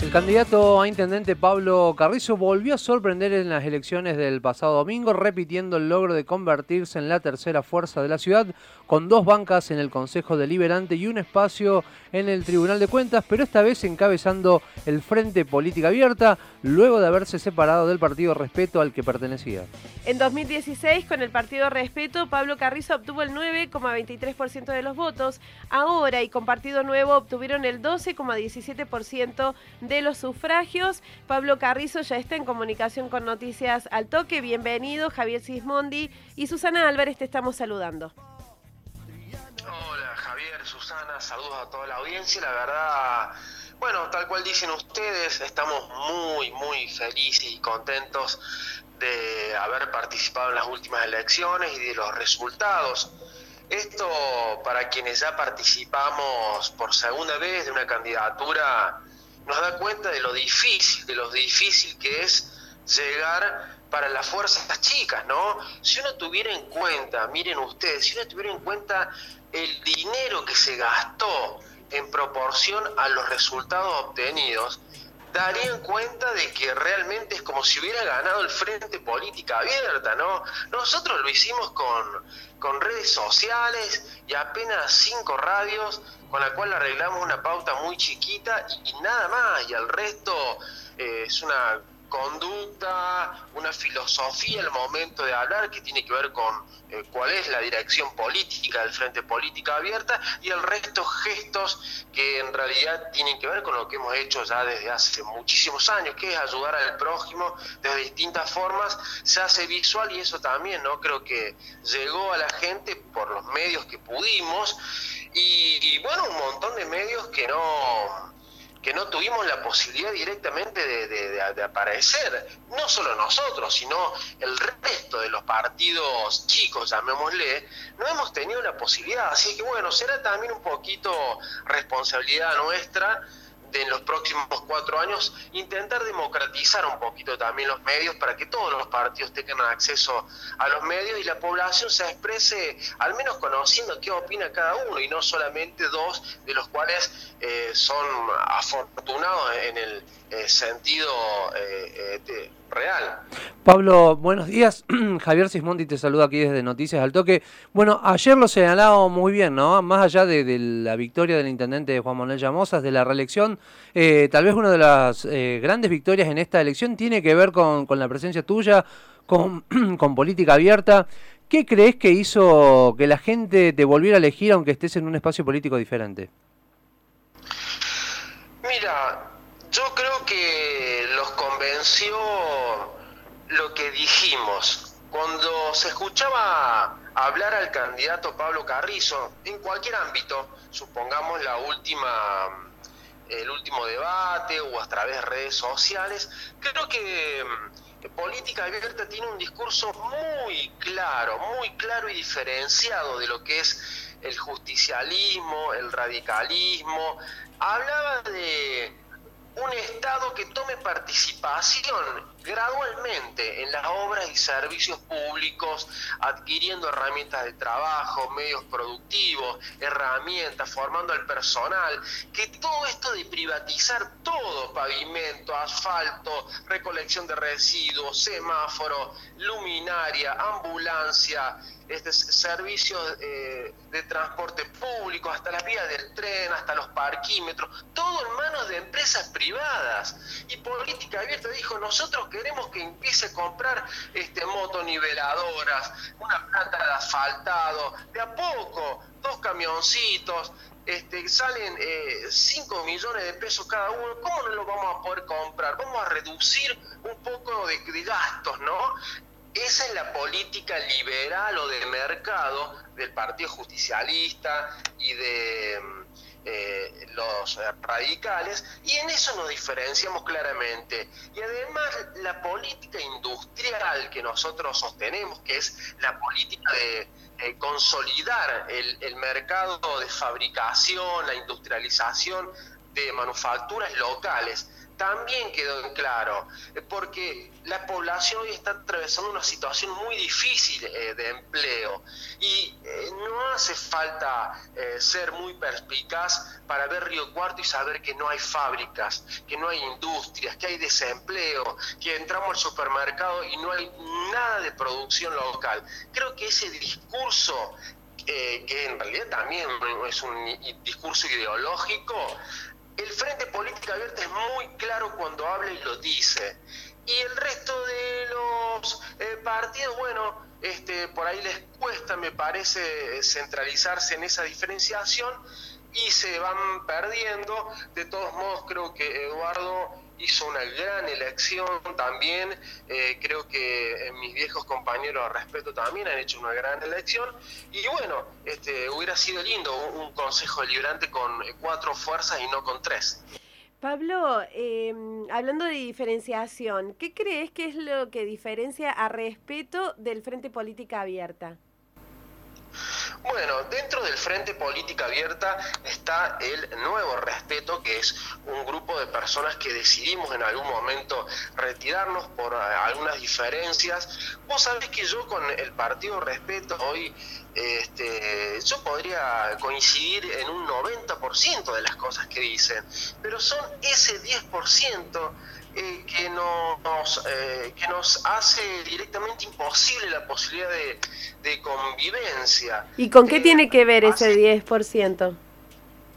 El candidato a intendente Pablo Carrizo volvió a sorprender en las elecciones del pasado domingo, repitiendo el logro de convertirse en la tercera fuerza de la ciudad, con dos bancas en el Consejo Deliberante y un espacio en el Tribunal de Cuentas, pero esta vez encabezando el Frente Política Abierta, luego de haberse separado del partido Respeto al que pertenecía. En 2016, con el partido Respeto, Pablo Carrizo obtuvo el 9,23% de los votos. Ahora, y con Partido Nuevo, obtuvieron el 12,17% de los sufragios. Pablo Carrizo ya está en comunicación con Noticias al Toque. Bienvenido, Javier Sismondi y Susana Álvarez, te estamos saludando. Hola, Javier, Susana, saludos a toda la audiencia. La verdad, bueno, tal cual dicen ustedes, estamos muy, muy felices y contentos de haber participado en las últimas elecciones y de los resultados. Esto para quienes ya participamos por segunda vez de una candidatura nos da cuenta de lo difícil, de lo difícil que es llegar para las fuerzas chicas, ¿no? Si uno tuviera en cuenta, miren ustedes, si uno tuviera en cuenta el dinero que se gastó en proporción a los resultados obtenidos, darían cuenta de que realmente es como si hubiera ganado el Frente Política Abierta, ¿no? Nosotros lo hicimos con, con redes sociales y apenas cinco radios, con la cual arreglamos una pauta muy chiquita y, nada más, y al resto eh, es una conducta, una filosofía al momento de hablar que tiene que ver con eh, cuál es la dirección política del Frente Política Abierta y el resto gestos que en realidad tienen que ver con lo que hemos hecho ya desde hace muchísimos años, que es ayudar al prójimo de distintas formas, se hace visual y eso también, ¿no? Creo que llegó a la gente por los medios que pudimos y bueno, un montón de medios que no que no tuvimos la posibilidad directamente de, aparecer, no solo nosotros, sino el resto de los partidos chicos, llamémosle, no hemos tenido la posibilidad. Así que bueno, será también un poquito responsabilidad nuestra de en los próximos cuatro años intentar democratizar un poquito también los medios para que todos los partidos tengan acceso a los medios y la población se exprese al menos conociendo qué opina cada uno y no solamente dos de los cuales eh, son afortunados en el sentido eh, real. Pablo, buenos días. Javier Sismondi te saluda aquí desde Noticias al Toque. Bueno, ayer lo señalado muy bien, ¿no? Más allá de, la victoria del intendente Juan Manuel Llamosas, de la reelección, eh, tal vez una de las eh, grandes victorias en esta elección tiene que ver con, la presencia tuya, con, con política abierta. ¿Qué crees que hizo que la gente te volviera a elegir aunque estés en un espacio político diferente? Mira, lo que dijimos. Cuando se escuchaba hablar al candidato Pablo Carrizo, en cualquier ámbito, supongamos la última el último debate o a través de redes sociales, creo que mm, Política Abierta tiene un discurso muy claro, muy claro y diferenciado de lo que es el justicialismo, el radicalismo. Hablaba de un Estado que tome participación gradualmente en las obras y servicios públicos, adquiriendo herramientas de trabajo, medios productivos, herramientas, formando al personal, que todo esto de privatizar todo, pavimento, asfalto, recolección de residuos, semáforo, luminaria, ambulancia, este, servicios eh, de transporte público, hasta las vías del tren, hasta los parquímetros, todo en manos de empresas privadas. Y Política Abierta dijo, nosotros queremos que empiece a comprar este, motoniveladoras, una planta de asfaltado, de a poco, dos camioncitos, este, salen 5 eh, millones de pesos cada uno, ¿cómo no lo vamos a poder comprar? Vamos a reducir un poco de, de gastos, ¿no? Esa es la política liberal o de mercado del Partido Justicialista y de eh, los radicales, y en eso nos diferenciamos claramente. Y además la política industrial que nosotros sostenemos, que es la política de consolidar el, el mercado de fabricación, la industrialización, de manufacturas locales también quedó en claro, eh, porque la población hoy está atravesando una situación muy difícil eh, de empleo y eh, no hace falta ser muy perspicaz para ver Río Cuarto y saber que no hay fábricas, que no hay industrias, que hay desempleo, que entramos al supermercado y no hay nada de producción local. Creo que ese discurso que en realidad también es un discurso ideológico, el Frente Política Abierta es muy claro cuando habla y lo dice. Y el resto de los eh, partidos, bueno, este, por ahí les cuesta, me parece, centralizarse en esa diferenciación y se van perdiendo. De todos modos, creo que Eduardo hizo una gran elección también. Eh, creo que mis viejos compañeros a respeto también han hecho una gran elección. Y bueno, este, hubiera sido lindo un, consejo deliberante con cuatro fuerzas y no con tres. Pablo, em, hablando de diferenciación, ¿qué crees que es lo que diferencia a respeto del Frente Política Abierta? Bueno, dentro del Frente Política Abierta está el Nuevo Respeto, que es un grupo de personas que decidimos en algún momento retirarnos por eh, algunas diferencias. Vos sabés que yo con el Partido Respeto hoy, este, yo podría coincidir en un 90% de las cosas que dicen, pero son ese 10% eh, que, nos, eh, que nos hace directamente imposible la posibilidad de, convivencia. ¿Y con qué eh, tiene que ver ese 10%?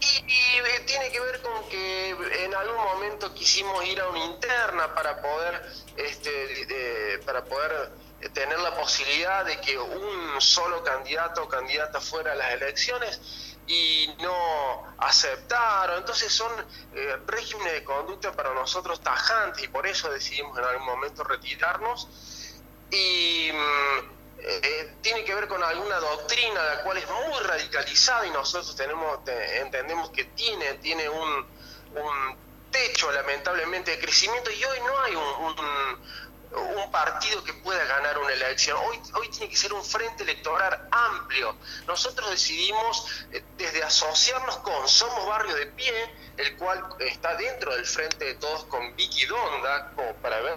Y, tiene que ver con que en algún momento quisimos ir a una interna para poder, este, para poder tener la posibilidad de que un solo candidato o candidata fuera a las elecciones y no aceptaron. Entonces son eh, de conducta para nosotros tajantes y por eso decidimos en algún momento retirarnos. Y mm, eh, tiene que ver con alguna doctrina la cual es muy radicalizada y nosotros tenemos entendemos que tiene, tiene un, techo lamentablemente de crecimiento y hoy no hay un partido que pueda ganar una elección. Hoy, hoy tiene que ser un frente electoral amplio. Nosotros decidimos eh, desde asociarnos con Somos Barrio de Pie, el cual está dentro del frente de todos con Vicky Donda, como para ver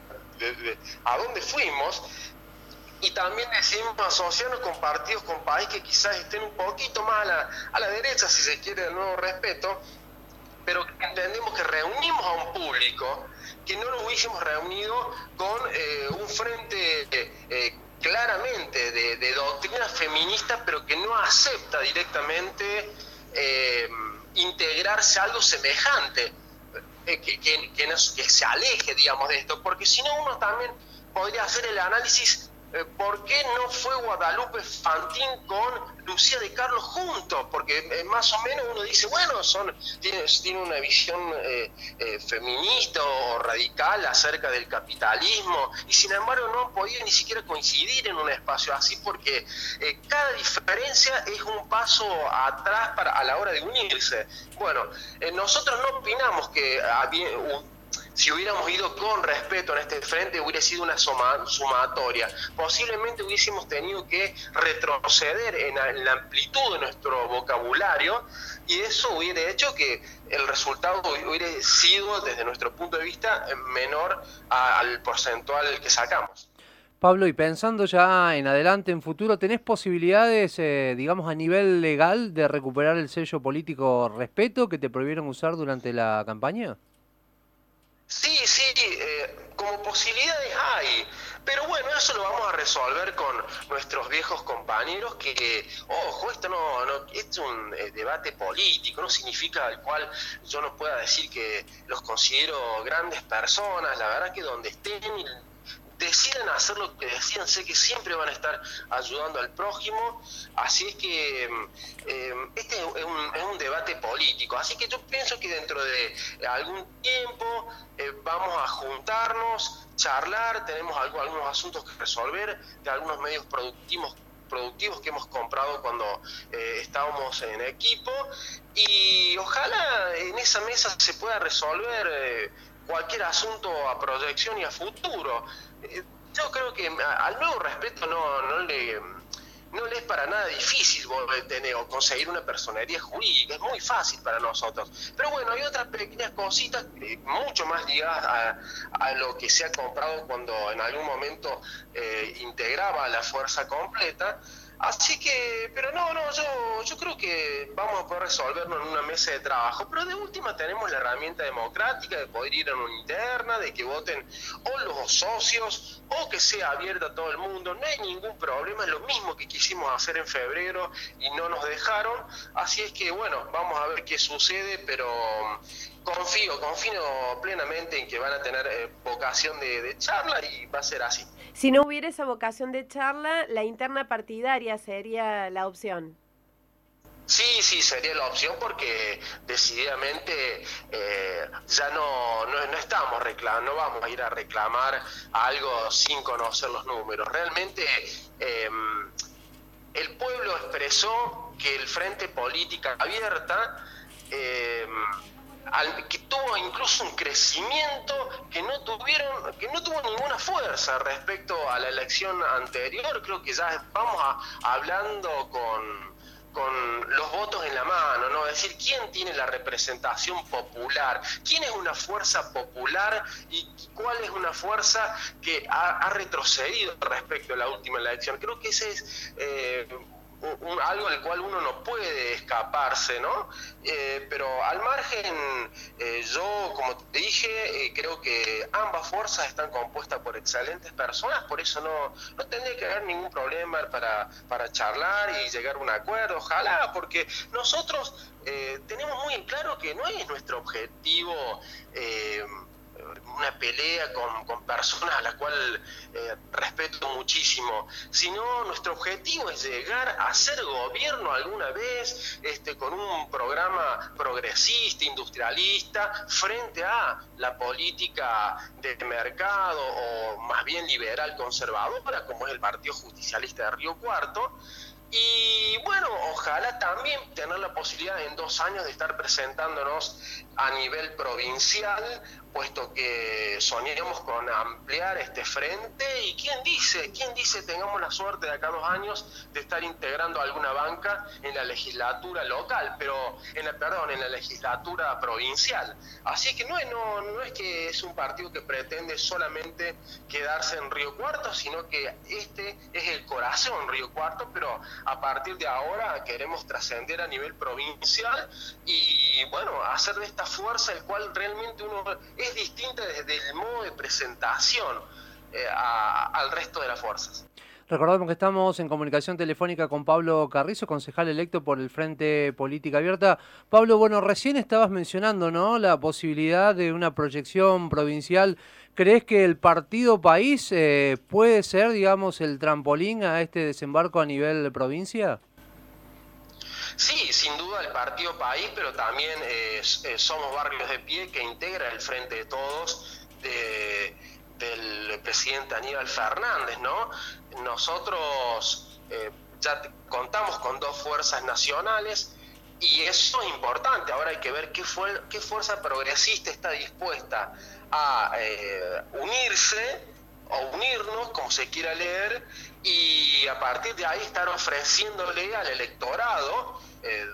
a dónde fuimos. Y también decidimos asociarnos con partidos, con país que quizás estén un poquito más a la, a la derecha, si se quiere, del nuevo respeto, pero entendemos que reunimos a un público que no nos hubiésemos reunido con eh, un frente eh, claramente de, doctrina feminista, pero que no acepta directamente eh, integrarse a algo semejante, que, que, que, se aleje, digamos, de esto, porque si no uno también podría hacer el análisis ¿por qué no fue Guadalupe Fantín con Lucía de Carlos juntos? Porque eh, más o menos uno dice, bueno, son tiene, una visión eh, feminista o radical acerca del capitalismo y sin embargo no han podido ni siquiera coincidir en un espacio así porque cada diferencia es un paso atrás para, a la hora de unirse. Bueno, nosotros no opinamos que había si hubiéramos ido con respeto en este frente, hubiera sido una sumatoria. Posiblemente hubiésemos tenido que retroceder en la amplitud de nuestro vocabulario y eso hubiera hecho que el resultado hubiera sido, desde nuestro punto de vista, menor al porcentual que sacamos. Pablo, y pensando ya en adelante, en futuro, ¿tenés posibilidades, eh, digamos, a nivel legal de recuperar el sello político respeto que te prohibieron usar durante la campaña? Sí, sí, eh, como posibilidades hay. Pero bueno, eso lo vamos a resolver con nuestros viejos compañeros que, ojo, esto no, no es un eh, debate político, no significa al cual yo no pueda decir que los considero grandes personas, la verdad que donde estén decidan hacer lo que decían, sé que siempre van a estar ayudando al prójimo, así es que mm, eh, este es un, debate político, así que yo pienso que dentro de algún tiempo eh, vamos a juntarnos, charlar, tenemos algunos asuntos que resolver de algunos medios productivos productivos que hemos comprado cuando eh, estábamos en equipo y ojalá en esa mesa se pueda resolver cualquier asunto a proyección y a futuro. Eh, yo creo que al nuevo respeto no, no le no le es para nada difícil tener o conseguir una personería jurídica, es muy fácil para nosotros. Pero bueno, hay otras pequeñas cositas eh, mucho más ligadas a, lo que se ha comprado cuando en algún momento eh, integraba la fuerza completa Así que, pero no, no, yo, yo creo que vamos a poder resolverlo en una mesa de trabajo, pero de última tenemos la herramienta democrática de poder ir a una interna, de que voten o los socios o que sea abierta a todo el mundo, no hay ningún problema, es lo mismo que quisimos hacer en febrero y no nos dejaron, así es que bueno, vamos a ver qué sucede, pero confío, confío plenamente en que van a tener eh, vocación de charla y va a ser así. Si no hubiera esa vocación de charla, la interna partidaria sería la opción. Sí, sí, sería la opción porque decididamente eh, ya no, no, estamos reclamando, no vamos a ir a reclamar algo sin conocer los números. Realmente em, el pueblo expresó que el Frente Política Abierta em, que tuvo incluso un crecimiento que no tuvieron, que no tuvo ninguna fuerza respecto a la elección anterior. Creo que ya vamos hablando con, con los votos en la mano, ¿no? Es decir, ¿quién tiene la representación popular? ¿Quién es una fuerza popular y cuál es una fuerza que ha, retrocedido respecto a la última elección? Creo que ese es eh, algo del cual uno no puede escaparse, ¿no? Eh, pero al margen, eh, yo, como te dije, eh, creo que ambas fuerzas están compuestas por excelentes personas, por eso no, no tendría que haber ningún problema para, para charlar y llegar a un acuerdo, ojalá, porque nosotros tenemos muy en claro que no es nuestro objetivo una pelea con, personas a las cuales eh, respeto muchísimo, sino nuestro objetivo es llegar a ser gobierno alguna vez este, con un programa progresista, industrialista, frente a la política de mercado o más bien liberal conservadora, como es el Partido Justicialista de Río Cuarto, y bueno, ojalá también tener la posibilidad en dos años de estar presentándonos a nivel provincial, puesto que soñemos con ampliar este frente. ¿Y quién dice, quién dice tengamos la suerte de acá dos años de estar integrando alguna banca en la legislatura local, pero en la, perdón, en la legislatura provincial? Así que no, no, no es que es un partido que pretende solamente quedarse en Río Cuarto, sino que este es el corazón Río Cuarto, pero a partir de ahora queremos trascender a nivel provincial y bueno, hacer de esta fuerza el cual realmente uno distinta desde el modo de presentación eh, al resto de las fuerzas. Recordamos que estamos en comunicación telefónica con Pablo Carrizo, concejal electo por el Frente Política Abierta. Pablo, bueno, recién estabas mencionando, ¿no? La posibilidad de una proyección provincial. ¿Crees que el partido país eh, puede ser, digamos, el trampolín a este desembarco a nivel provincia? Sí, sin duda el partido país, pero también eh, eh, somos barrios de pie que integra el Frente de Todos del presidente Aníbal Fernández, ¿no? Nosotros eh, ya contamos con dos fuerzas nacionales y eso es importante. Ahora hay que ver qué, fue, qué fuerza progresista está dispuesta a eh, unirse o unirnos, como se quiera leer, y a partir de ahí estar ofreciéndole al electorado eh,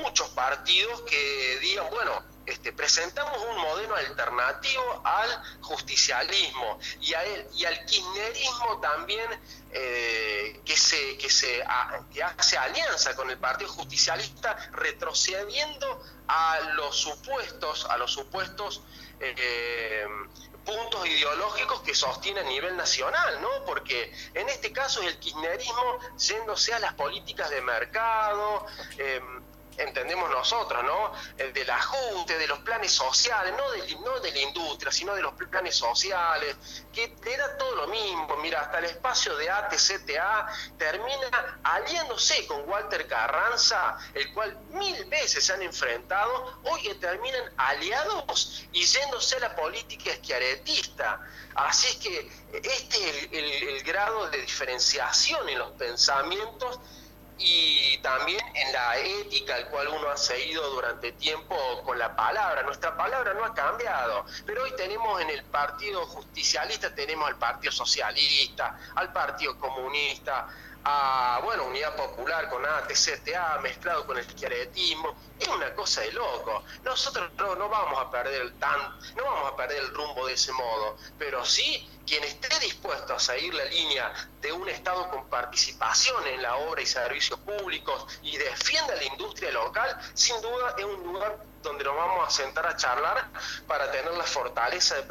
muchos partidos que digan, bueno, este, presentamos un modelo alternativo al justicialismo y, al kirchnerismo también eh, que, se, que, se, hace alianza con el Partido Justicialista retrocediendo a los supuestos, a los supuestos eh, puntos ideológicos que sostiene a nivel nacional, ¿no? Porque en este caso es el kirchnerismo yéndose a las políticas de mercado, eh, entendemos nosotros, ¿no? El del ajuste, de los planes sociales, no de, no de la industria, sino de los planes sociales, que era todo lo mismo. Mira, hasta el espacio de ATCTA termina aliándose con Walter Carranza, el cual mil veces se han enfrentado, hoy terminan aliados y yéndose a la política esquiaretista. Así es que este es el grado de diferenciación en los pensamientos y también en la ética al cual uno ha seguido durante tiempo con la palabra. Nuestra palabra no ha cambiado, pero hoy tenemos en el Partido Justicialista, tenemos al Partido Socialista, al Partido Comunista, a, bueno, Unidad Popular con ATCTA mezclado con el esquiaretismo, es una cosa de loco. Nosotros no, no vamos a perder el tan, no vamos a perder el rumbo de ese modo, pero sí quien esté dispuesto a seguir la línea de un Estado con participación en la obra y servicios públicos y defienda la industria local, sin duda es un lugar donde nos vamos a sentar a charlar para tener la fortaleza de